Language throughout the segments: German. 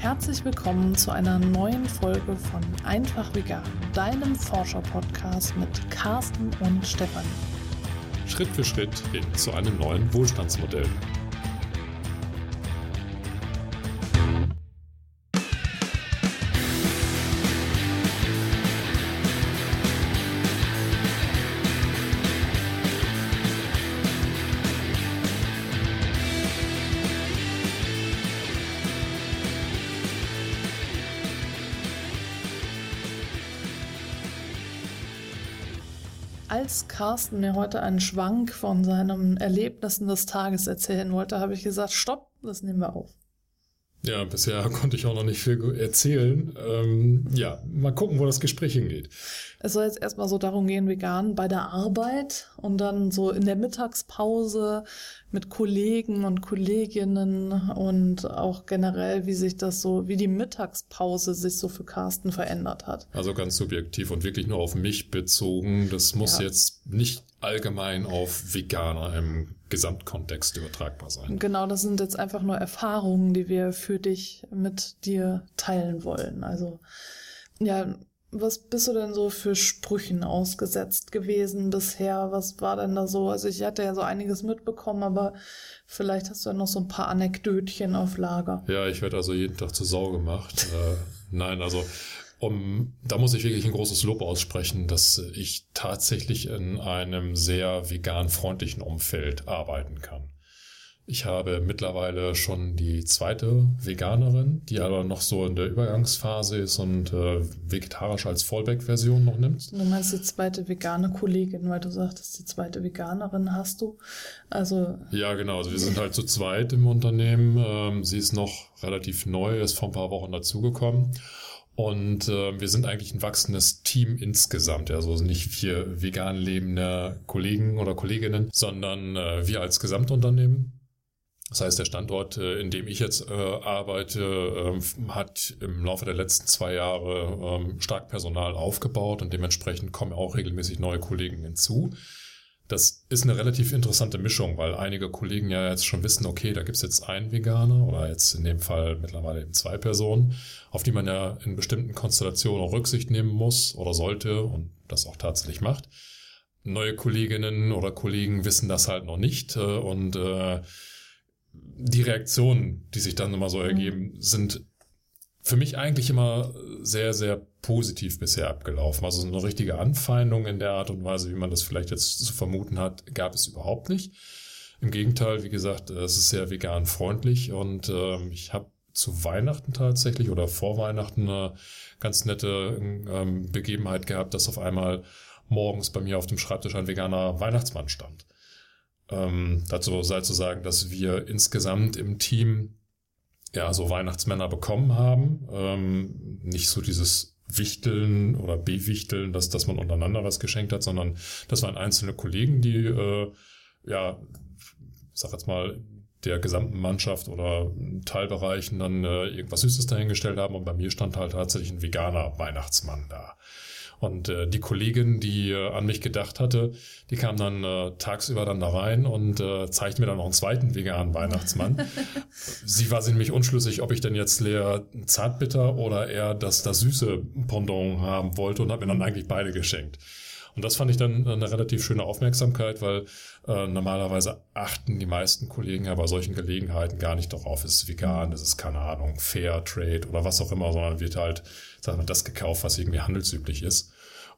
Herzlich willkommen zu einer neuen Folge von Einfach Vegan, deinem Forscher-Podcast mit Carsten und Stefanie. Schritt für Schritt hin zu einem neuen Wohlstandsmodell. Als Carsten mir heute einen Schwank von seinen Erlebnissen des Tages erzählen wollte, habe ich gesagt, stopp, das nehmen wir auf. Ja, bisher konnte ich auch noch nicht viel erzählen. Ähm, ja, mal gucken, wo das Gespräch hingeht. Es soll jetzt erstmal so darum gehen, vegan bei der Arbeit und dann so in der Mittagspause mit Kollegen und Kolleginnen und auch generell, wie sich das so, wie die Mittagspause sich so für Carsten verändert hat. Also ganz subjektiv und wirklich nur auf mich bezogen. Das muss ja. jetzt nicht allgemein auf Veganer im Gesamtkontext übertragbar sein. Genau, das sind jetzt einfach nur Erfahrungen, die wir für dich mit dir teilen wollen. Also ja, was bist du denn so für Sprüchen ausgesetzt gewesen bisher? Was war denn da so? Also ich hatte ja so einiges mitbekommen, aber vielleicht hast du ja noch so ein paar Anekdötchen auf Lager. Ja, ich werde also jeden Tag zur Sau gemacht. äh, nein, also um, da muss ich wirklich ein großes Lob aussprechen, dass ich tatsächlich in einem sehr vegan freundlichen Umfeld arbeiten kann. Ich habe mittlerweile schon die zweite Veganerin, die aber noch so in der Übergangsphase ist und äh, vegetarisch als Fallback-Version noch nimmt. Du meinst die zweite vegane Kollegin, weil du sagtest, die zweite Veganerin hast du. Also ja, genau. Also wir sind halt zu zweit im Unternehmen. Ähm, sie ist noch relativ neu, ist vor ein paar Wochen dazugekommen. Und äh, wir sind eigentlich ein wachsendes Team insgesamt. Also nicht vier vegan lebende Kollegen oder Kolleginnen, sondern äh, wir als Gesamtunternehmen. Das heißt, der Standort, äh, in dem ich jetzt äh, arbeite, äh, hat im Laufe der letzten zwei Jahre äh, stark Personal aufgebaut und dementsprechend kommen auch regelmäßig neue Kollegen hinzu. Das ist eine relativ interessante Mischung, weil einige Kollegen ja jetzt schon wissen, okay, da gibt's jetzt einen Veganer oder jetzt in dem Fall mittlerweile eben zwei Personen, auf die man ja in bestimmten Konstellationen auch Rücksicht nehmen muss oder sollte und das auch tatsächlich macht. Neue Kolleginnen oder Kollegen wissen das halt noch nicht äh, und äh, die Reaktionen, die sich dann immer so ergeben, sind für mich eigentlich immer sehr, sehr positiv bisher abgelaufen. Also eine richtige Anfeindung in der Art und Weise, wie man das vielleicht jetzt zu vermuten hat, gab es überhaupt nicht. Im Gegenteil, wie gesagt, es ist sehr vegan freundlich und äh, ich habe zu Weihnachten tatsächlich oder vor Weihnachten eine ganz nette ähm, Begebenheit gehabt, dass auf einmal morgens bei mir auf dem Schreibtisch ein veganer Weihnachtsmann stand. Ähm, dazu sei zu sagen, dass wir insgesamt im Team ja, so Weihnachtsmänner bekommen haben. Ähm, nicht so dieses Wichteln oder Bewichteln, dass, dass man untereinander was geschenkt hat, sondern das waren einzelne Kollegen, die, äh, ja, ich sag jetzt mal, der gesamten Mannschaft oder Teilbereichen dann äh, irgendwas Süßes dahingestellt haben und bei mir stand halt tatsächlich ein veganer Weihnachtsmann da. Und äh, die Kollegin, die äh, an mich gedacht hatte, die kam dann äh, tagsüber dann da rein und äh, zeigte mir dann noch einen zweiten veganen Weihnachtsmann. Sie war sich nämlich unschlüssig, ob ich denn jetzt leer Zartbitter oder eher das, das süße Pendant haben wollte und hat mir dann eigentlich beide geschenkt. Und das fand ich dann eine relativ schöne Aufmerksamkeit, weil äh, normalerweise achten die meisten Kollegen ja bei solchen Gelegenheiten gar nicht darauf, ist es vegan, ist es keine Ahnung, Fair Trade oder was auch immer, sondern wird halt, sagen wir, das gekauft, was irgendwie handelsüblich ist.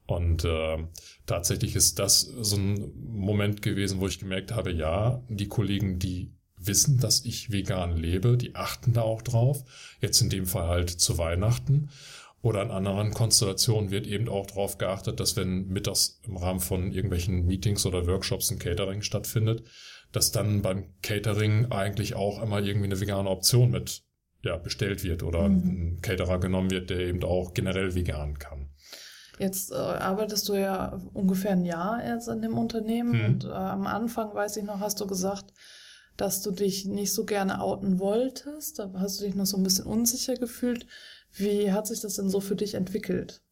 Und äh, tatsächlich ist das so ein Moment gewesen, wo ich gemerkt habe, ja, die Kollegen, die wissen, dass ich vegan lebe, die achten da auch drauf. Jetzt in dem Fall halt zu Weihnachten. Oder in anderen Konstellationen wird eben auch darauf geachtet, dass wenn mittags im Rahmen von irgendwelchen Meetings oder Workshops ein Catering stattfindet, dass dann beim Catering eigentlich auch immer irgendwie eine vegane Option mit ja, bestellt wird oder mhm. ein Caterer genommen wird, der eben auch generell vegan kann. Jetzt äh, arbeitest du ja ungefähr ein Jahr erst in dem Unternehmen mhm. und äh, am Anfang, weiß ich noch, hast du gesagt, dass du dich nicht so gerne outen wolltest. Da hast du dich noch so ein bisschen unsicher gefühlt. Wie hat sich das denn so für dich entwickelt?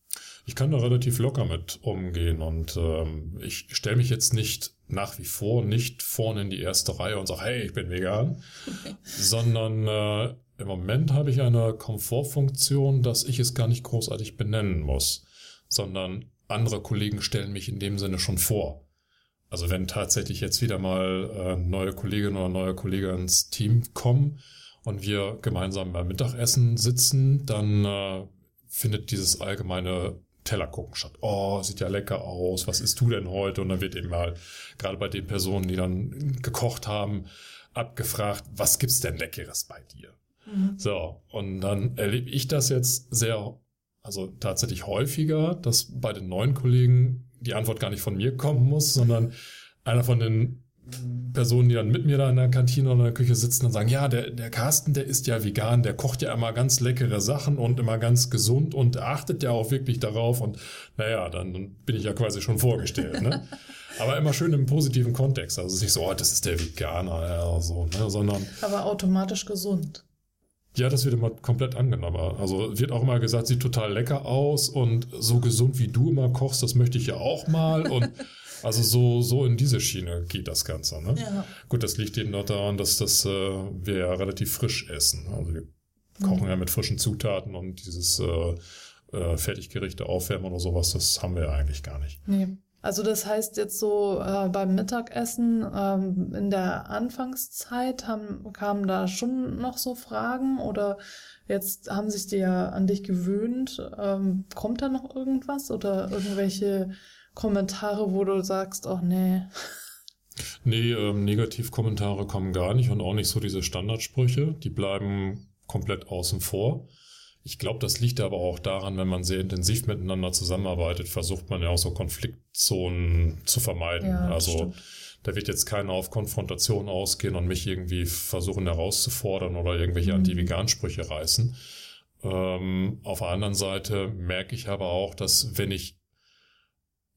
Ich kann da relativ locker mit umgehen und ähm, ich stelle mich jetzt nicht nach wie vor nicht vorne in die erste Reihe und sage, hey, ich bin vegan, sondern äh, im Moment habe ich eine Komfortfunktion, dass ich es gar nicht großartig benennen muss, sondern andere Kollegen stellen mich in dem Sinne schon vor. Also wenn tatsächlich jetzt wieder mal äh, neue Kolleginnen oder neue Kollegen ins Team kommen und wir gemeinsam beim Mittagessen sitzen, dann äh, findet dieses allgemeine Teller gucken statt. Oh, sieht ja lecker aus. Was isst du denn heute? Und dann wird eben mal, gerade bei den Personen, die dann gekocht haben, abgefragt, was gibt's denn Leckeres bei dir? Mhm. So. Und dann erlebe ich das jetzt sehr, also tatsächlich häufiger, dass bei den neuen Kollegen die Antwort gar nicht von mir kommen muss, sondern einer von den Personen, die dann mit mir da in der Kantine oder in der Küche sitzen und sagen, ja, der, der Carsten, der ist ja vegan, der kocht ja immer ganz leckere Sachen und immer ganz gesund und achtet ja auch wirklich darauf und naja, dann bin ich ja quasi schon vorgestellt, ne? Aber immer schön im positiven Kontext. Also es ist nicht so, oh, das ist der Veganer, ja, so, ne? sondern. Aber automatisch gesund. Ja, das wird immer komplett angenommen. Also wird auch immer gesagt, sieht total lecker aus und so gesund wie du immer kochst, das möchte ich ja auch mal. Und also so, so in diese Schiene geht das Ganze. Ne? Ja. Gut, das liegt eben noch daran, dass das äh, wir ja relativ frisch essen. Also wir kochen mhm. ja mit frischen Zutaten und dieses äh, äh, Fertiggerichte aufwärmen oder sowas, das haben wir ja eigentlich gar nicht. Nee. Also das heißt jetzt so äh, beim Mittagessen ähm, in der Anfangszeit haben, kamen da schon noch so Fragen oder jetzt haben sich die ja an dich gewöhnt. Ähm, kommt da noch irgendwas oder irgendwelche Kommentare, wo du sagst, oh nee. Nee, ähm, Negativkommentare kommen gar nicht und auch nicht so diese Standardsprüche. Die bleiben komplett außen vor. Ich glaube, das liegt aber auch daran, wenn man sehr intensiv miteinander zusammenarbeitet, versucht man ja auch so Konfliktzonen zu vermeiden. Ja, also stimmt. da wird jetzt keiner auf Konfrontation ausgehen und mich irgendwie versuchen herauszufordern oder irgendwelche mhm. Anti-Vegan-Sprüche reißen. Ähm, auf der anderen Seite merke ich aber auch, dass wenn ich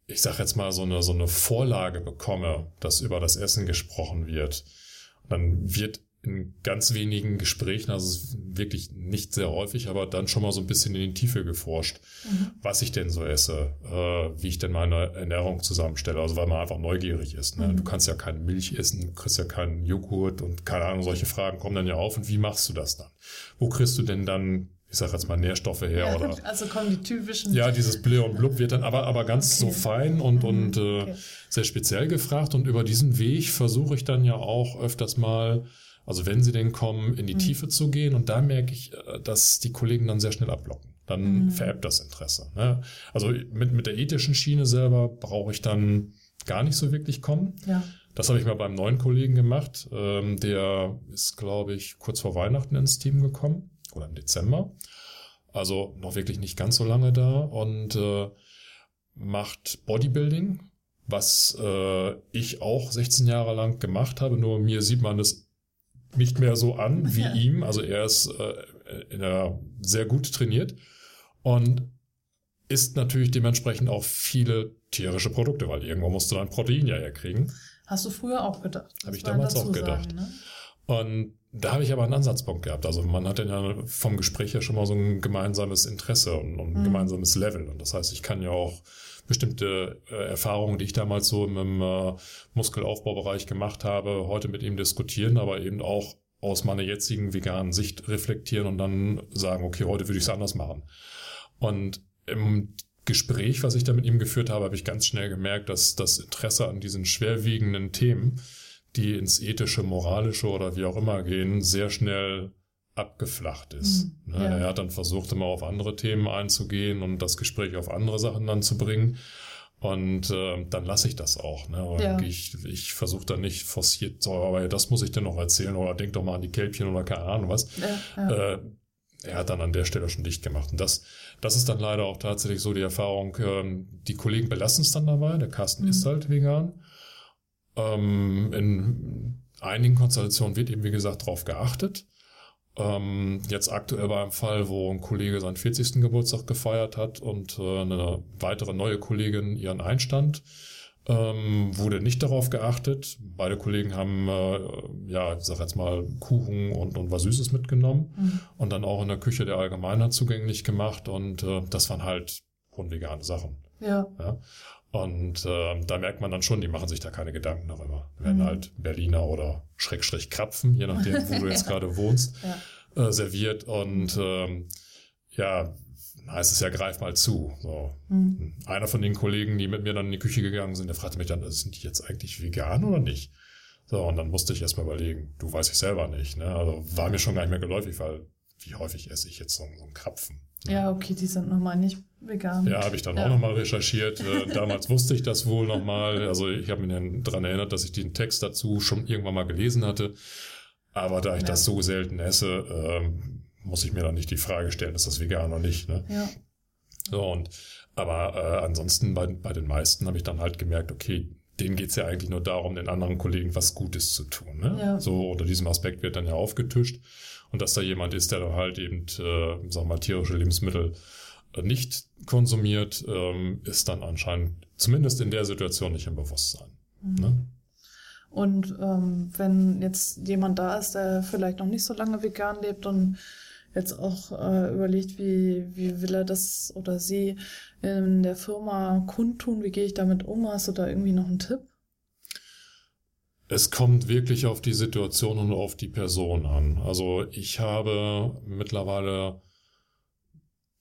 ich sag jetzt mal, so eine, so eine Vorlage bekomme, dass über das Essen gesprochen wird, dann wird in ganz wenigen Gesprächen, also wirklich nicht sehr häufig, aber dann schon mal so ein bisschen in die Tiefe geforscht, mhm. was ich denn so esse, äh, wie ich denn meine Ernährung zusammenstelle, also weil man einfach neugierig ist. Ne? Mhm. Du kannst ja keine Milch essen, du kriegst ja keinen Joghurt und keine Ahnung, solche Fragen kommen dann ja auf und wie machst du das dann? Wo kriegst du denn dann ich sage jetzt mal Nährstoffe her ja, oder also kommen die typischen ja dieses Blö und Blub wird dann aber aber ganz okay. so fein und mhm. und äh, okay. sehr speziell gefragt und über diesen Weg versuche ich dann ja auch öfters mal also wenn sie denn kommen in die mhm. Tiefe zu gehen und da merke ich äh, dass die Kollegen dann sehr schnell abblocken dann mhm. verebbt das Interesse ne? also mit mit der ethischen Schiene selber brauche ich dann gar nicht so wirklich kommen ja. Das habe ich mal beim neuen Kollegen gemacht. Ähm, der ist, glaube ich, kurz vor Weihnachten ins Team gekommen oder im Dezember. Also noch wirklich nicht ganz so lange da und äh, macht Bodybuilding, was äh, ich auch 16 Jahre lang gemacht habe, nur mir sieht man es nicht mehr so an wie ja. ihm. Also er ist äh, sehr gut trainiert und isst natürlich dementsprechend auch viele tierische Produkte, weil irgendwo musst du dann Protein ja herkriegen. Hast du früher auch gedacht? Habe ich damals auch gedacht. Sagen, ne? Und da habe ich aber einen Ansatzpunkt gehabt. Also man hat ja vom Gespräch ja schon mal so ein gemeinsames Interesse und, und ein mhm. gemeinsames Level. Und das heißt, ich kann ja auch bestimmte äh, Erfahrungen, die ich damals so im, äh, Muskelaufbaubereich gemacht habe, heute mit ihm diskutieren, aber eben auch aus meiner jetzigen veganen Sicht reflektieren und dann sagen, okay, heute würde ich es anders machen. Und im Gespräch, was ich da mit ihm geführt habe, habe ich ganz schnell gemerkt, dass das Interesse an diesen schwerwiegenden Themen die ins ethische, moralische oder wie auch immer gehen, sehr schnell abgeflacht ist. Mhm, ja. Er hat dann versucht, immer auf andere Themen einzugehen und das Gespräch auf andere Sachen dann zu bringen. Und äh, dann lasse ich das auch. Ne? Ja. Ich, ich versuche dann nicht forciert, so, aber das muss ich dir noch erzählen oder denk doch mal an die Kälbchen oder keine Ahnung was. Ja, äh, er hat dann an der Stelle schon dicht gemacht. Und das, das ist dann leider auch tatsächlich so die Erfahrung, ähm, die Kollegen belassen es dann dabei. Der Carsten mhm. ist halt vegan. Ähm, in einigen Konstellationen wird eben, wie gesagt, darauf geachtet. Ähm, jetzt aktuell war ein Fall, wo ein Kollege seinen 40. Geburtstag gefeiert hat und äh, eine weitere neue Kollegin ihren Einstand. Ähm, wurde nicht darauf geachtet. Beide Kollegen haben, äh, ja, ich sag jetzt mal, Kuchen und, und was Süßes mitgenommen mhm. und dann auch in der Küche der Allgemeinheit zugänglich gemacht und äh, das waren halt unvegane Sachen. Ja. ja? Und äh, da merkt man dann schon, die machen sich da keine Gedanken darüber. Die werden mhm. halt Berliner oder Schrägstrich Krapfen, je nachdem, wo du jetzt gerade wohnst. Ja. äh, serviert und ähm, ja, heißt es ja, greif mal zu. So. Mhm. Einer von den Kollegen, die mit mir dann in die Küche gegangen sind, der fragte mich dann, sind die jetzt eigentlich vegan oder nicht? So, und dann musste ich erstmal überlegen, du weißt ich selber nicht. Ne? Also war mir schon gar nicht mehr geläufig, weil wie häufig esse ich jetzt so, so einen Krapfen? Ja, okay, die sind nochmal nicht vegan. Ja, habe ich dann ja. auch nochmal recherchiert. Äh, damals wusste ich das wohl nochmal. Also ich habe mich dann daran erinnert, dass ich den Text dazu schon irgendwann mal gelesen hatte. Aber da ich ja. das so selten esse, ähm, muss ich mir dann nicht die Frage stellen, ist das vegan oder nicht. Ne? Ja. So, und aber äh, ansonsten bei, bei den meisten habe ich dann halt gemerkt, okay, denen geht's ja eigentlich nur darum, den anderen Kollegen was Gutes zu tun. Ne? Ja. So unter diesem Aspekt wird dann ja aufgetischt. Und dass da jemand ist, der dann halt eben, äh, wir mal, tierische Lebensmittel äh, nicht konsumiert, ähm, ist dann anscheinend zumindest in der Situation nicht im Bewusstsein. Mhm. Ne? Und ähm, wenn jetzt jemand da ist, der vielleicht noch nicht so lange vegan lebt und jetzt auch äh, überlegt, wie, wie will er das oder sie in der Firma kundtun, wie gehe ich damit um? Hast du da irgendwie noch einen Tipp? Es kommt wirklich auf die Situation und auf die Person an. Also ich habe mittlerweile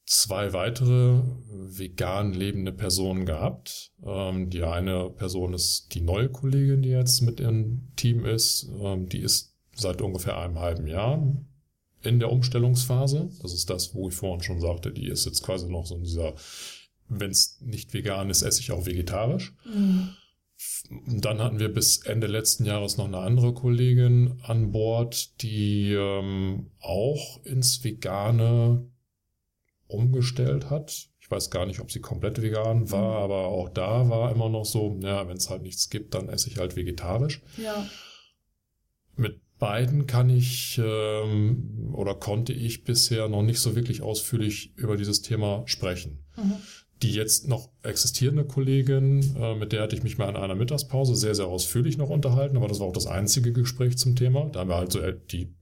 zwei weitere vegan lebende Personen gehabt. Ähm, die eine Person ist die neue Kollegin, die jetzt mit im Team ist. Ähm, die ist seit ungefähr einem halben Jahr in der Umstellungsphase. Das ist das, wo ich vorhin schon sagte, die ist jetzt quasi noch so in dieser, wenn es nicht vegan ist, esse ich auch vegetarisch. Mhm. Dann hatten wir bis Ende letzten Jahres noch eine andere Kollegin an Bord, die ähm, auch ins Vegane umgestellt hat. Ich weiß gar nicht, ob sie komplett vegan war, mhm. aber auch da war immer noch so, ja, wenn es halt nichts gibt, dann esse ich halt vegetarisch. Ja. Mit beiden kann ich ähm, oder konnte ich bisher noch nicht so wirklich ausführlich über dieses Thema sprechen. Mhm. Die jetzt noch existierende Kollegin, äh, mit der hatte ich mich mal in einer Mittagspause sehr, sehr ausführlich noch unterhalten, aber das war auch das einzige Gespräch zum Thema. Da haben wir halt so äh, die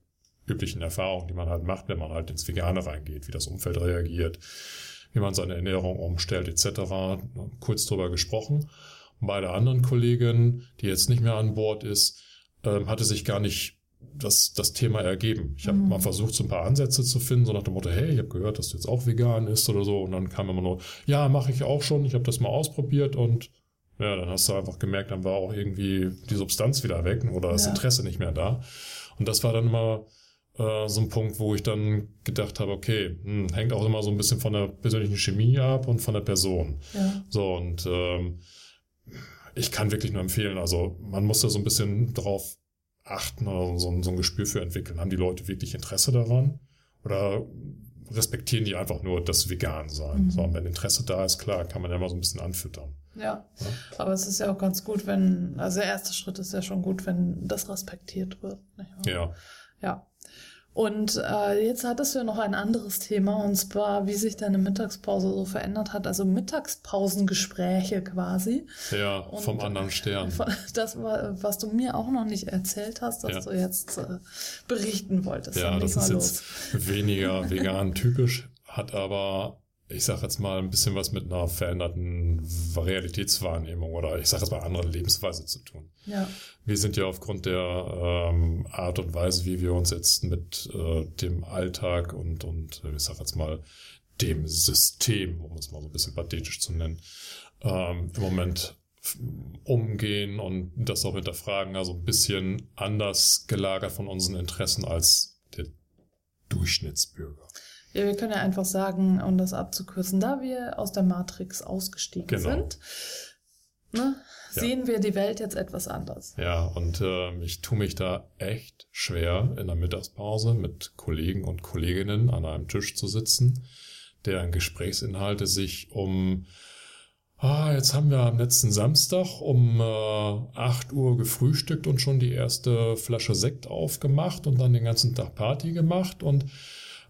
üblichen Erfahrungen, die man halt macht, wenn man halt ins Vegane reingeht, wie das Umfeld reagiert, wie man seine Ernährung umstellt etc. Kurz drüber gesprochen. bei der anderen Kollegin, die jetzt nicht mehr an Bord ist, ähm, hatte sich gar nicht das, das Thema ergeben. Ich habe mhm. mal versucht, so ein paar Ansätze zu finden, so nach dem Motto, hey, ich habe gehört, dass du jetzt auch vegan ist oder so. Und dann kam immer nur, ja, mache ich auch schon, ich habe das mal ausprobiert und ja, dann hast du einfach gemerkt, dann war auch irgendwie die Substanz wieder weg oder das ja. Interesse nicht mehr da. Und das war dann immer äh, so ein Punkt, wo ich dann gedacht habe, okay, hm, hängt auch immer so ein bisschen von der persönlichen Chemie ab und von der Person. Ja. So, und ähm, ich kann wirklich nur empfehlen, also man muss da so ein bisschen drauf achten oder so, so ein Gespür für entwickeln. Haben die Leute wirklich Interesse daran? Oder respektieren die einfach nur das Vegan-Sein? Mhm. So, und wenn Interesse da ist, klar, kann man ja mal so ein bisschen anfüttern. Ja. ja, aber es ist ja auch ganz gut, wenn, also der erste Schritt ist ja schon gut, wenn das respektiert wird. Ja. Ja. Und äh, jetzt hattest du ja noch ein anderes Thema, und zwar, wie sich deine Mittagspause so verändert hat. Also Mittagspausengespräche quasi. Ja, und vom anderen Stern. Das war, was du mir auch noch nicht erzählt hast, dass ja. du jetzt äh, berichten wolltest. Ja, das ist jetzt weniger vegan typisch, hat aber ich sage jetzt mal, ein bisschen was mit einer veränderten Realitätswahrnehmung oder ich sage jetzt mal anderen Lebensweise zu tun. Ja. Wir sind ja aufgrund der ähm, Art und Weise, wie wir uns jetzt mit äh, dem Alltag und, und ich sage jetzt mal dem System, um es mal so ein bisschen pathetisch zu nennen, ähm, im Moment umgehen und das auch hinterfragen, also ein bisschen anders gelagert von unseren Interessen als der Durchschnittsbürger. Ja, wir können ja einfach sagen, um das abzukürzen, da wir aus der Matrix ausgestiegen genau. sind, ne, ja. sehen wir die Welt jetzt etwas anders. Ja, und äh, ich tue mich da echt schwer, in der Mittagspause mit Kollegen und Kolleginnen an einem Tisch zu sitzen, deren Gesprächsinhalte sich um Ah, jetzt haben wir am letzten Samstag um äh, 8 Uhr gefrühstückt und schon die erste Flasche Sekt aufgemacht und dann den ganzen Tag Party gemacht und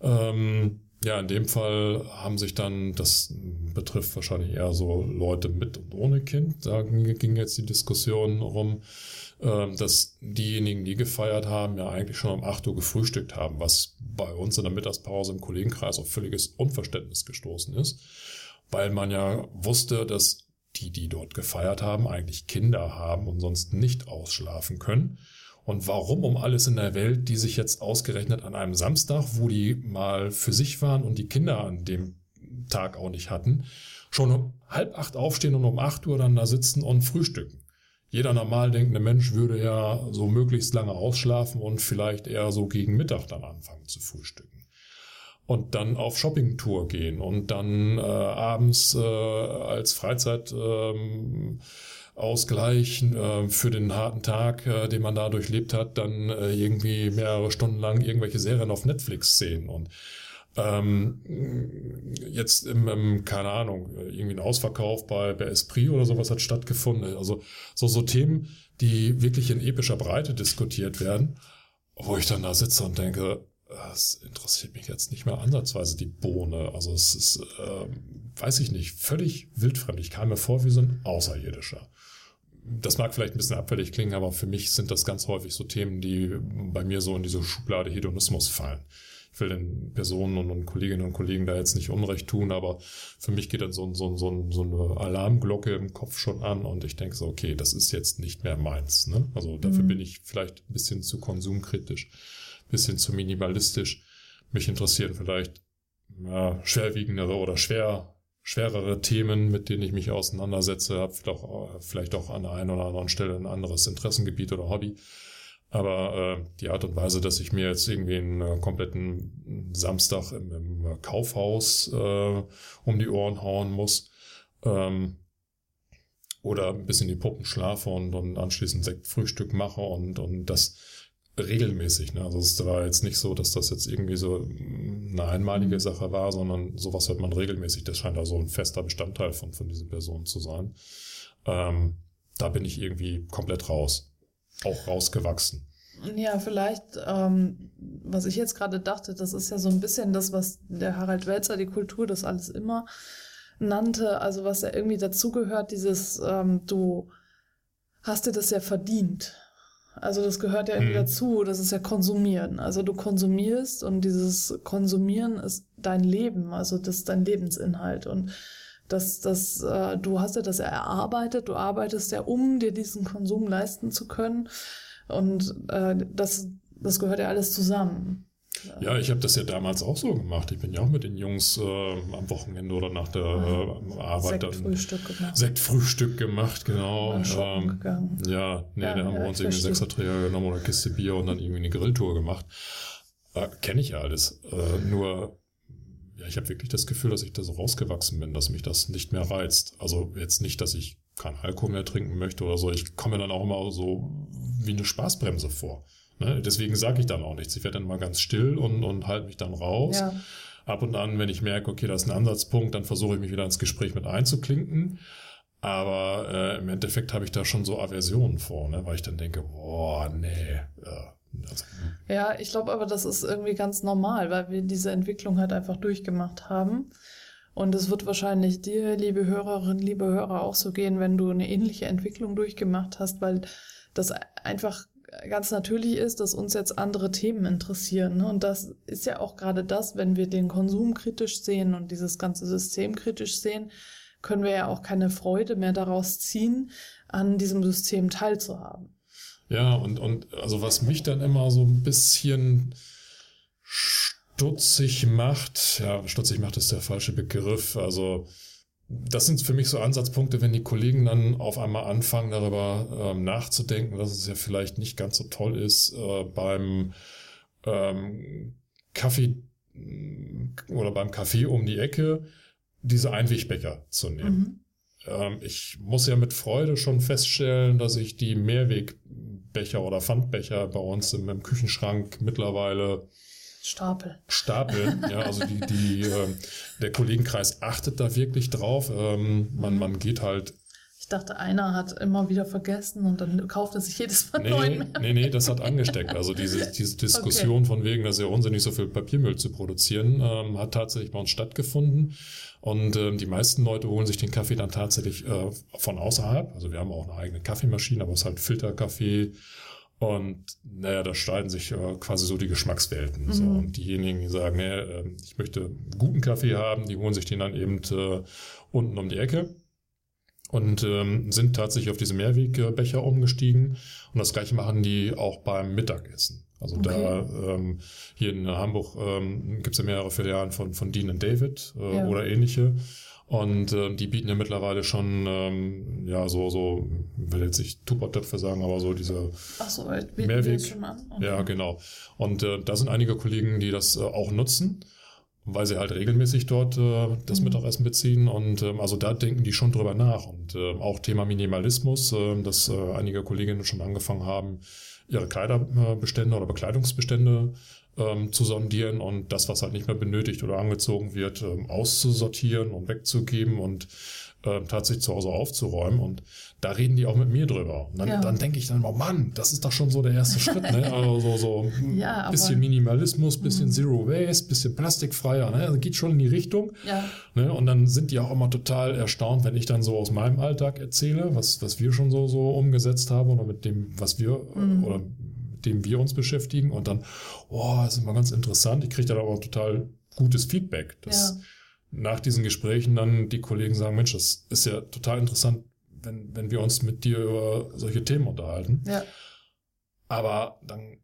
ähm, ja, in dem Fall haben sich dann, das betrifft wahrscheinlich eher so Leute mit und ohne Kind, da ging jetzt die Diskussion rum, äh, dass diejenigen, die gefeiert haben, ja eigentlich schon um 8 Uhr gefrühstückt haben, was bei uns in der Mittagspause im Kollegenkreis auf völliges Unverständnis gestoßen ist, weil man ja wusste, dass die, die dort gefeiert haben, eigentlich Kinder haben und sonst nicht ausschlafen können Und warum um alles in der Welt, die sich jetzt ausgerechnet an einem Samstag, wo die mal für sich waren und die Kinder an dem Tag auch nicht hatten, schon um halb acht aufstehen und um acht Uhr dann da sitzen und frühstücken. Jeder normal denkende Mensch würde ja so möglichst lange ausschlafen und vielleicht eher so gegen Mittag dann anfangen zu frühstücken. Und dann auf Shoppingtour gehen und dann äh, abends äh, als Freizeit ähm, Ausgleich äh, für den harten Tag, äh, den man da durchlebt hat, dann äh, irgendwie mehrere Stunden lang irgendwelche Serien auf Netflix sehen und ähm, jetzt im, im, keine Ahnung, irgendwie ein Ausverkauf bei, bei Esprit oder sowas hat stattgefunden. Also so, so Themen, die wirklich in epischer Breite diskutiert werden, wo ich dann da sitze und denke, das interessiert mich jetzt nicht mehr ansatzweise die Bohne. Also es ist, äh, weiß ich nicht, völlig wildfremd. Ich kam mir vor wie so ein Außerirdischer das mag vielleicht ein bisschen abfällig klingen, aber für mich sind das ganz häufig so Themen, die bei mir so in diese Schublade Hedonismus fallen. Ich will den Personen und, Kolleginnen und Kollegen da jetzt nicht Unrecht tun, aber für mich geht dann so, so, so, so eine Alarmglocke im Kopf schon an und ich denke so, okay, das ist jetzt nicht mehr meins. Ne? Also dafür mhm. bin ich vielleicht ein bisschen zu konsumkritisch, bisschen zu minimalistisch. Mich interessieren vielleicht ja, schwerwiegendere oder schwer schwerere Themen, mit denen ich mich auseinandersetze, habe vielleicht auch, vielleicht auch an der einen oder anderen Stelle ein anderes Interessengebiet oder Hobby. Aber äh, die Art und Weise, dass ich mir jetzt irgendwie einen äh, kompletten Samstag im, im Kaufhaus äh, um die Ohren hauen muss ähm, oder ein bisschen die Puppen schlafe und, und anschließend Sektfrühstück mache und, und das regelmäßig. Ne? Also es war jetzt nicht so, dass das jetzt irgendwie so eine einmalige mhm. Sache war, sondern sowas hört man regelmäßig. Das scheint also ein fester Bestandteil von, von diesen Personen zu sein. Ähm, da bin ich irgendwie komplett raus. Auch rausgewachsen. Ja, vielleicht, ähm, was ich jetzt gerade dachte, das ist ja so ein bisschen das, was der Harald Welzer die Kultur das alles immer nannte, also was ja irgendwie dazugehört, dieses, ähm, du hast dir das ja verdient. Also das gehört ja irgendwie mhm. dazu, das ist ja Konsumieren. Also du konsumierst und dieses Konsumieren ist dein Leben, also das ist dein Lebensinhalt. Und das, das, äh, du hast ja das ja erarbeitet, du arbeitest ja, um dir diesen Konsum leisten zu können. Und äh, das, das gehört ja alles zusammen. Ja, ich habe das ja damals auch so gemacht. Ich bin ja auch mit den Jungs äh, am Wochenende oder nach der äh, Arbeit Sektfrühstück gemacht. Sektfrühstück gemacht, genau. Und, ähm, ja, nee, ja, da haben ja, wir uns irgendwie einen Sechserträger genommen oder eine Kiste Bier und dann irgendwie eine Grilltour gemacht. Äh, Kenne ich ja alles. Äh, nur, ja, ich habe wirklich das Gefühl, dass ich da so rausgewachsen bin, dass mich das nicht mehr reizt. Also jetzt nicht, dass ich keinen Alkohol mehr trinken möchte oder so. Ich komme mir dann auch immer so wie eine Spaßbremse vor. Ne? Deswegen sage ich dann auch nichts. Ich werde dann mal ganz still und, und halte mich dann raus. Ja. Ab und an, wenn ich merke, okay, das ist ein Ansatzpunkt, dann versuche ich mich wieder ins Gespräch mit einzuklinken. Aber äh, im Endeffekt habe ich da schon so Aversionen vor, ne? weil ich dann denke, boah, nee. Ja, also, ja ich glaube aber, das ist irgendwie ganz normal, weil wir diese Entwicklung halt einfach durchgemacht haben. Und es wird wahrscheinlich dir, liebe Hörerinnen, liebe Hörer, auch so gehen, wenn du eine ähnliche Entwicklung durchgemacht hast, weil das einfach ganz natürlich ist, dass uns jetzt andere Themen interessieren. Ne? Und das ist ja auch gerade das, wenn wir den Konsum kritisch sehen und dieses ganze System kritisch sehen, können wir ja auch keine Freude mehr daraus ziehen, an diesem System teilzuhaben. Ja, und, und also was mich dann immer so ein bisschen stutzig macht, ja, stutzig macht ist der falsche Begriff, also das sind für mich so Ansatzpunkte, wenn die Kollegen dann auf einmal anfangen, darüber ähm, nachzudenken, dass es ja vielleicht nicht ganz so toll ist, äh, beim ähm, Kaffee äh, oder beim Kaffee um die Ecke diese Einwegbecher zu nehmen. Mhm. Ähm, ich muss ja mit Freude schon feststellen, dass ich die Mehrwegbecher oder Pfandbecher bei uns im, im Küchenschrank mittlerweile Stapel. Stapel, ja, also die, die, äh, der Kollegenkreis achtet da wirklich drauf. Ähm, man, man geht halt. Ich dachte, einer hat immer wieder vergessen und dann kauft er sich jedes Mal nee, neuen. Nee, nee, das hat angesteckt. Also diese, diese Diskussion okay. von wegen, dass ja unsinnig so viel Papiermüll zu produzieren, ähm, hat tatsächlich bei uns stattgefunden. Und ähm, die meisten Leute holen sich den Kaffee dann tatsächlich äh, von außerhalb. Also wir haben auch eine eigene Kaffeemaschine, aber es ist halt Filterkaffee und naja, da streiten sich äh, quasi so die Geschmackswelten. Mhm. So. Und diejenigen, die sagen, nee, äh, ich möchte guten Kaffee haben, die holen sich den dann eben äh, unten um die Ecke. und ähm, sind tatsächlich auf diese Mehrwegbecher umgestiegen. Und das gleiche machen die auch beim Mittagessen. Also okay. da ähm, hier in Hamburg ähm, gibt es ja mehrere Filialen von, von Dean David äh, ja. oder ähnliche. Und äh, die bieten ja mittlerweile schon, ähm, ja, so, so, will jetzt nicht Tuppertöpfe sagen, aber so diese Ach so, Mehrweg. Schon an? Okay. Ja, genau. Und äh, da sind einige Kollegen, die das äh, auch nutzen weil sie halt regelmäßig dort äh, das mhm. Mittagessen beziehen und ähm, also da denken die schon drüber nach und äh, auch Thema Minimalismus, äh, dass äh, einige Kolleginnen schon angefangen haben, ihre Kleiderbestände oder Bekleidungsbestände ähm, zu sondieren und das, was halt nicht mehr benötigt oder angezogen wird, ähm, auszusortieren und wegzugeben und äh, tatsächlich zu Hause aufzuräumen. Und da reden die auch mit mir drüber. Und dann, ja. dann denke ich dann, oh Mann, das ist doch schon so der erste Schritt. Ne? Also so, so ja, bisschen Minimalismus, bisschen mhm. Zero Waste, bisschen plastikfreier. Ne? Also geht schon in die Richtung. Ja. Ne? Und dann sind die auch immer total erstaunt, wenn ich dann so aus meinem Alltag erzähle, was, was wir schon so, so umgesetzt haben oder mit dem, was wir mhm. oder mit dem wir uns beschäftigen. Und dann, oh, das ist immer ganz interessant. Ich kriege dann aber total gutes Feedback. Das, ja nach diesen Gesprächen dann die Kollegen sagen, Mensch, das ist ja total interessant, wenn, wenn wir uns mit dir über solche Themen unterhalten. Ja. Aber dann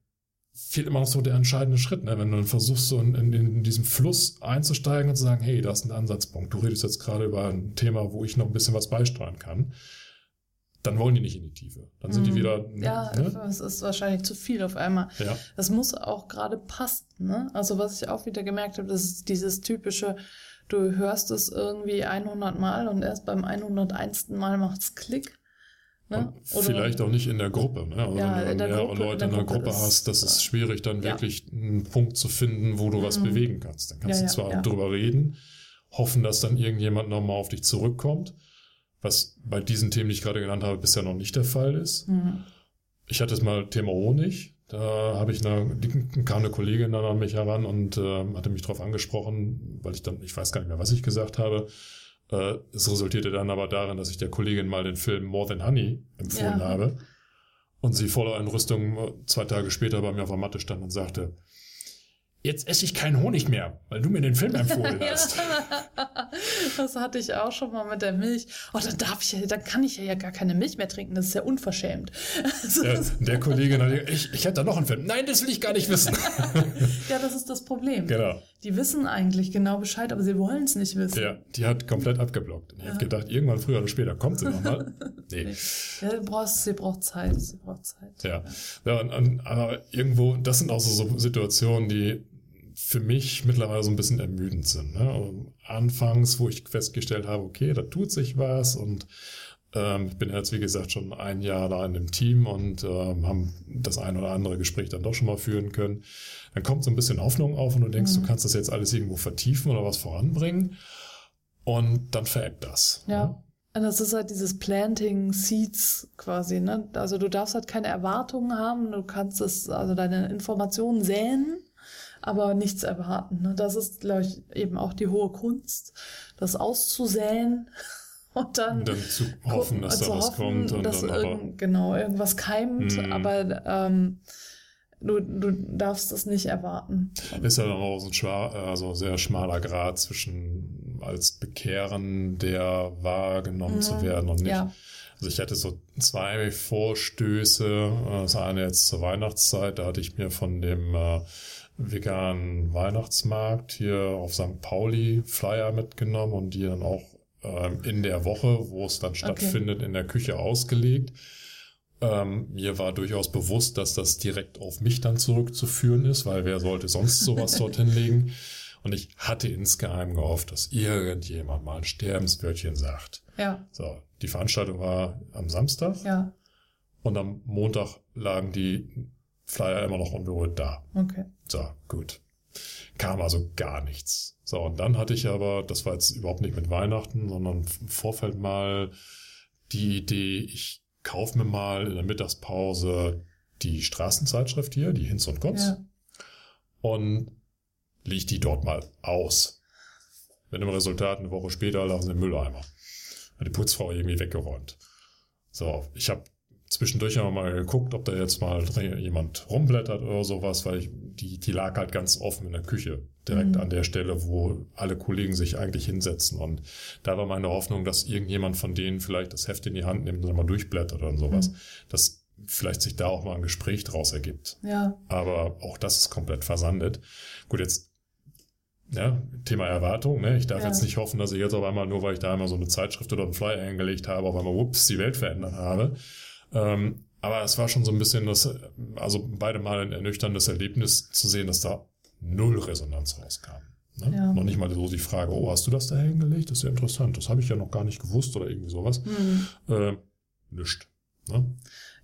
fehlt immer noch so der entscheidende Schritt, ne? wenn du dann versuchst, so in, in, in diesem Fluss einzusteigen und zu sagen, hey, da ist ein Ansatzpunkt. Du redest jetzt gerade über ein Thema, wo ich noch ein bisschen was beisteuern kann. Dann wollen die nicht in die Tiefe. Dann sind mm, die mhm. wieder. Ja, ne? es ist wahrscheinlich zu viel auf einmal. Ja. Das muss auch gerade passen. Ne? Also was ich auch wieder gemerkt habe, das ist dieses typische, du hörst es irgendwie 100 Mal und erst beim 101. Mal macht's Klick. Ne? Vielleicht auch nicht in der Gruppe. Ne? Also ja, wenn du mehrere Gruppe, Leute in der, der Gruppe, hast, das ist schwierig, dann wirklich ja. einen Punkt zu finden, wo du mhm. was bewegen kannst. Dann kannst ja, du zwar drüber reden, hoffen, dass dann irgendjemand nochmal auf dich zurückkommt, was bei diesen Themen, die ich gerade genannt habe, bisher noch nicht der Fall ist. Mhm. Ich hatte es mal Thema Honig. Da habe ich eine, kam eine Kollegin dann an mich heran und äh, hatte mich darauf angesprochen, weil ich dann, ich weiß gar nicht mehr, was ich gesagt habe. Äh, es resultierte dann aber darin, dass ich der Kollegin mal den Film More Than Honey empfohlen ja. habe. Und sie voller Einrüstung äh, zwei Tage später bei mir auf der Matte stand und sagte, jetzt esse ich keinen Honig mehr, weil du mir den Film empfohlen hast. das hatte ich auch schon mal mit der Milch. Oh, dann darf ich ja, dann kann ich ja gar keine Milch mehr trinken. Das ist ja unverschämt. Ja, der Kollege, ich, ich hätte da noch einen Film. Nein, das will ich gar nicht wissen. ja, das ist das Problem. Genau. Die wissen eigentlich genau Bescheid, aber sie wollen es nicht wissen. Ja, die hat komplett abgeblockt. Und ich ja. habe gedacht, irgendwann früher oder später kommt sie nochmal. Nee. Ja, du brauchst, sie braucht Zeit. Sie braucht Zeit. Ja, ja und, und, aber irgendwo, das sind auch so, so Situationen, die für mich mittlerweile so ein bisschen ermüdend sind. Ne? Anfangs, wo ich festgestellt habe, okay, da tut sich was und ähm, ich bin jetzt, wie gesagt, schon ein Jahr da in dem Team und ähm, haben das ein oder andere Gespräch dann doch schon mal führen können. Dann kommt so ein bisschen Hoffnung auf und du denkst, mhm. du kannst das jetzt alles irgendwo vertiefen oder was voranbringen und dann verebbt das. Ja. Ne? Und das ist halt dieses Planting Seeds quasi, ne? Also du darfst halt keine Erwartungen haben, du kannst es, also deine Informationen säen aber nichts erwarten. Ne? Das ist, glaube ich, eben auch die hohe Kunst, das auszusäen und dann, dann zu hoffen, dass da was kommt. Und dass dann aber genau, irgendwas keimt, mm. aber ähm, du, du darfst das nicht erwarten. Ist ja dann auch so ein schmal, also sehr schmaler Grad zwischen als Bekehren der wahrgenommen mm. zu werden und nicht. Ja. Also ich hatte so zwei Vorstöße. Das eine jetzt zur Weihnachtszeit, da hatte ich mir von dem äh, veganen Weihnachtsmarkt hier auf St. Pauli Flyer mitgenommen und die dann auch ähm, in der Woche, wo es dann stattfindet, okay. in der Küche ausgelegt. Ähm, mir war durchaus bewusst, dass das direkt auf mich dann zurückzuführen ist, weil wer sollte sonst sowas dorthin legen? Und ich hatte insgeheim gehofft, dass irgendjemand mal ein Sterbenswörtchen sagt. Ja. So, die Veranstaltung war am Samstag. Ja. Und am Montag lagen die Flyer immer noch unberührt da. Okay. So, gut. Kam also gar nichts. So, und dann hatte ich aber, das war jetzt überhaupt nicht mit Weihnachten, sondern im Vorfeld mal die Idee, ich kaufe mir mal in der Mittagspause die Straßenzeitschrift hier, die Hinz und Kotz, ja. und leg die dort mal aus. Mit dem Resultat, eine Woche später lagen sie im Mülleimer. Hat die Putzfrau irgendwie weggeräumt. So, ich habe zwischendurch auch mal geguckt, ob da jetzt mal jemand rumblättert oder sowas, weil ich, die, die lag halt ganz offen in der Küche, direkt mhm. an der Stelle, wo alle Kollegen sich eigentlich hinsetzen. Und da war meine Hoffnung, dass irgendjemand von denen vielleicht das Heft in die Hand nimmt und mal durchblättert oder sowas. Mhm. Dass vielleicht sich da auch mal ein Gespräch draus ergibt. Ja. Aber auch das ist komplett versandet. Gut, jetzt ja, Thema Erwartung. Ne? Ich darf ja. jetzt nicht hoffen, dass ich jetzt auf einmal, nur weil ich da einmal so eine Zeitschrift oder einen Flyer hingelegt habe, auf einmal, ups, die Welt verändert habe. Ähm, aber es war schon so ein bisschen das, also beide Mal ein ernüchterndes Erlebnis zu sehen, dass da null Resonanz rauskam. Ne? Ja. Noch nicht mal so die Frage, oh, hast du das da hingelegt? Das ist ja interessant. Das habe ich ja noch gar nicht gewusst oder irgendwie sowas. Mhm. Äh, nischt. Ne?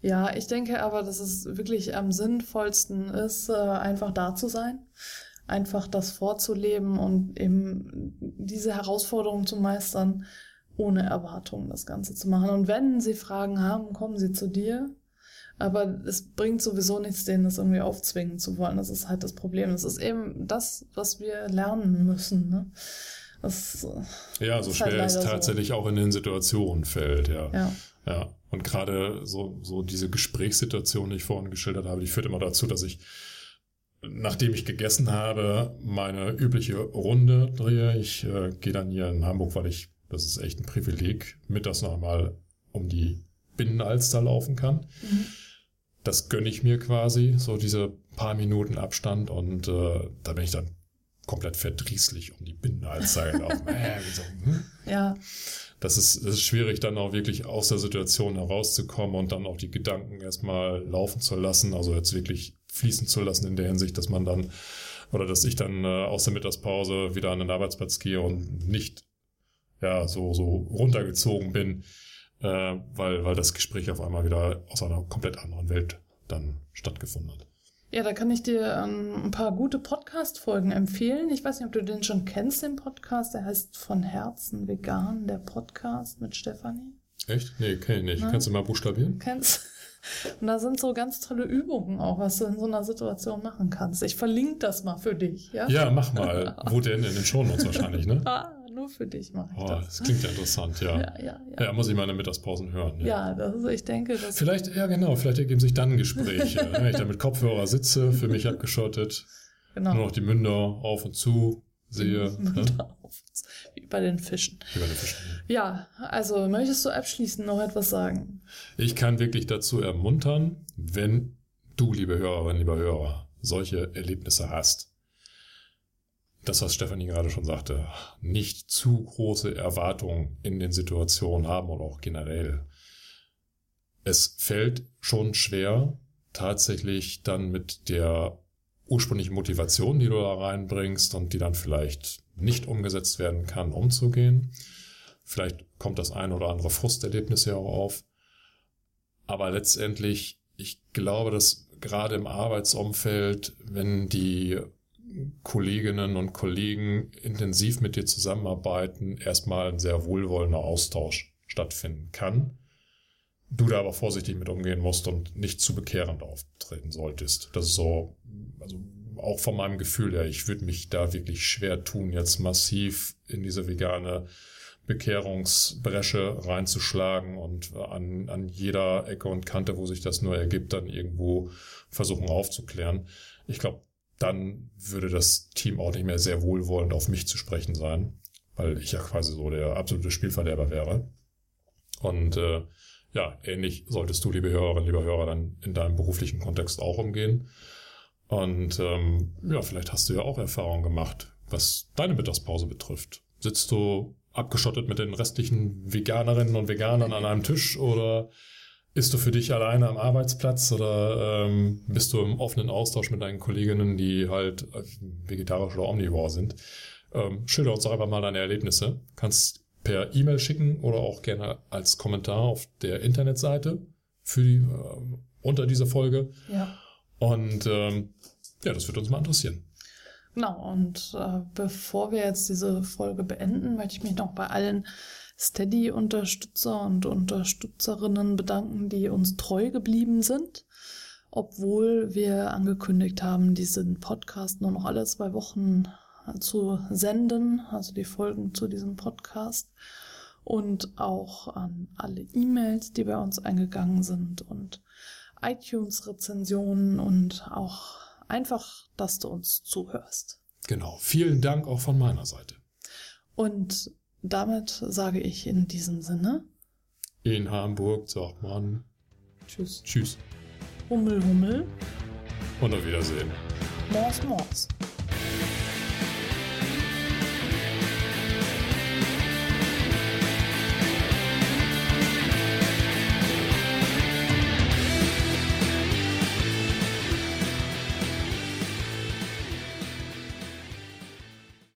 Ja, ich denke aber, dass es wirklich am sinnvollsten ist, äh, einfach da zu sein einfach das vorzuleben und eben diese Herausforderung zu meistern, ohne Erwartungen das Ganze zu machen. Und wenn sie Fragen haben, kommen sie zu dir. Aber es bringt sowieso nichts, denen das irgendwie aufzwingen zu wollen. Das ist halt das Problem. Das ist eben das, was wir lernen müssen. Ne? Das, ja, so halt schwer halt es tatsächlich so. auch in den Situationen fällt, ja. Ja. ja. Und gerade so, so diese Gesprächssituation, die ich vorhin geschildert habe, die führt immer dazu, dass ich nachdem ich gegessen habe, meine übliche Runde drehe. Ich äh, gehe dann hier in Hamburg, weil ich, das ist echt ein Privileg, mittags noch mal um die Binnenalster laufen kann. Mhm. Das gönne ich mir quasi, so diese paar Minuten Abstand und äh, da bin ich dann komplett verdrießlich um die Binnenalster gelaufen. äh, so, hm? Ja. Das ist, das ist schwierig, dann auch wirklich aus der Situation herauszukommen und dann auch die Gedanken erstmal laufen zu lassen. Also jetzt wirklich fließen zu lassen in der Hinsicht, dass man dann oder dass ich dann äh, aus der Mittagspause wieder an den Arbeitsplatz gehe und nicht ja so so runtergezogen bin, äh, weil weil das Gespräch auf einmal wieder aus einer komplett anderen Welt dann stattgefunden hat. Ja, da kann ich dir ähm, ein paar gute Podcast-Folgen empfehlen. Ich weiß nicht, ob du den schon kennst, den Podcast. Der heißt Von Herzen vegan, der Podcast mit Stefanie. Echt? Nee, kenn ich nicht. Nein? Kannst du mal buchstabieren? Kennst und da sind so ganz tolle Übungen auch, was du in so einer Situation machen kannst. Ich verlinke das mal für dich, ja? Ja, mach mal. Wo denn? In den Shownotes wahrscheinlich, ne? Nur für dich mache ich oh, das. Das klingt ja interessant, ja. Ja, ja, ja. ja muss ich mal in den Mittagspausen hören. Ja, ja das ist, ich denke, das Vielleicht, ja genau, vielleicht ergeben sich dann Gespräche. wenn ich da mit Kopfhörer sitze, für mich abgeschottet, genau. nur noch die Münder auf und zu sehe. Ne? Wie bei den Fischen. Wie bei den Fischen. Ja, also möchtest du abschließend noch etwas sagen? Ich kann wirklich dazu ermuntern, wenn du, liebe Hörerin, lieber Hörer, solche Erlebnisse hast. Das, was Stefanie gerade schon sagte, nicht zu große Erwartungen in den Situationen haben oder auch generell. Es fällt schon schwer, tatsächlich dann mit der ursprüngliche Motivation, die du da reinbringst und die dann vielleicht nicht umgesetzt werden kann, umzugehen. Vielleicht kommt das ein oder andere Frusterlebnis ja auch auf. Aber letztendlich, ich glaube, dass gerade im Arbeitsumfeld, wenn die Kolleginnen und Kollegen intensiv mit dir zusammenarbeiten, erstmal ein sehr wohlwollender Austausch stattfinden kann. Du da aber vorsichtig mit umgehen musst und nicht zu bekehrend auftreten solltest. Das ist so also auch von meinem Gefühl her, ich würde mich da wirklich schwer tun, jetzt massiv in diese vegane Bekehrungsbresche reinzuschlagen und an, an jeder Ecke und Kante, wo sich das nur ergibt, dann irgendwo versuchen aufzuklären. Ich glaube, dann würde das Team auch nicht mehr sehr wohlwollend auf mich zu sprechen sein, weil ich ja quasi so der absolute Spielverderber wäre. Und äh, ja, ähnlich solltest du, liebe Hörerinnen, lieber Hörer, dann in deinem beruflichen Kontext auch umgehen. Und ähm, ja, vielleicht hast du ja auch Erfahrungen gemacht, was deine Mittagspause betrifft. Sitzt du abgeschottet mit den restlichen Veganerinnen und Veganern an einem Tisch oder bist du für dich alleine am Arbeitsplatz oder ähm, bist du im offenen Austausch mit deinen Kolleginnen, die halt äh, vegetarisch oder omnivor sind? Ähm, schilder uns doch einfach mal deine Erlebnisse. Kannst per E-Mail schicken oder auch gerne als Kommentar auf der Internetseite für die, äh, unter dieser Folge. Ja. Und ähm, ja, das wird uns mal interessieren. Genau, und äh, bevor wir jetzt diese Folge beenden, möchte ich mich noch bei allen Steady-Unterstützer und Unterstützerinnen bedanken, die uns treu geblieben sind, obwohl wir angekündigt haben, diesen Podcast nur noch alle zwei Wochen zu senden, also die Folgen zu diesem Podcast. und auch an alle E-Mails, die bei uns eingegangen sind und iTunes-Rezensionen und auch einfach, dass du uns zuhörst. Genau. Vielen Dank auch von meiner Seite. Und damit sage ich in diesem Sinne. In Hamburg sagt man Tschüss. Tschüss. Hummel, Hummel. Und auf Wiedersehen. Mors, Mors.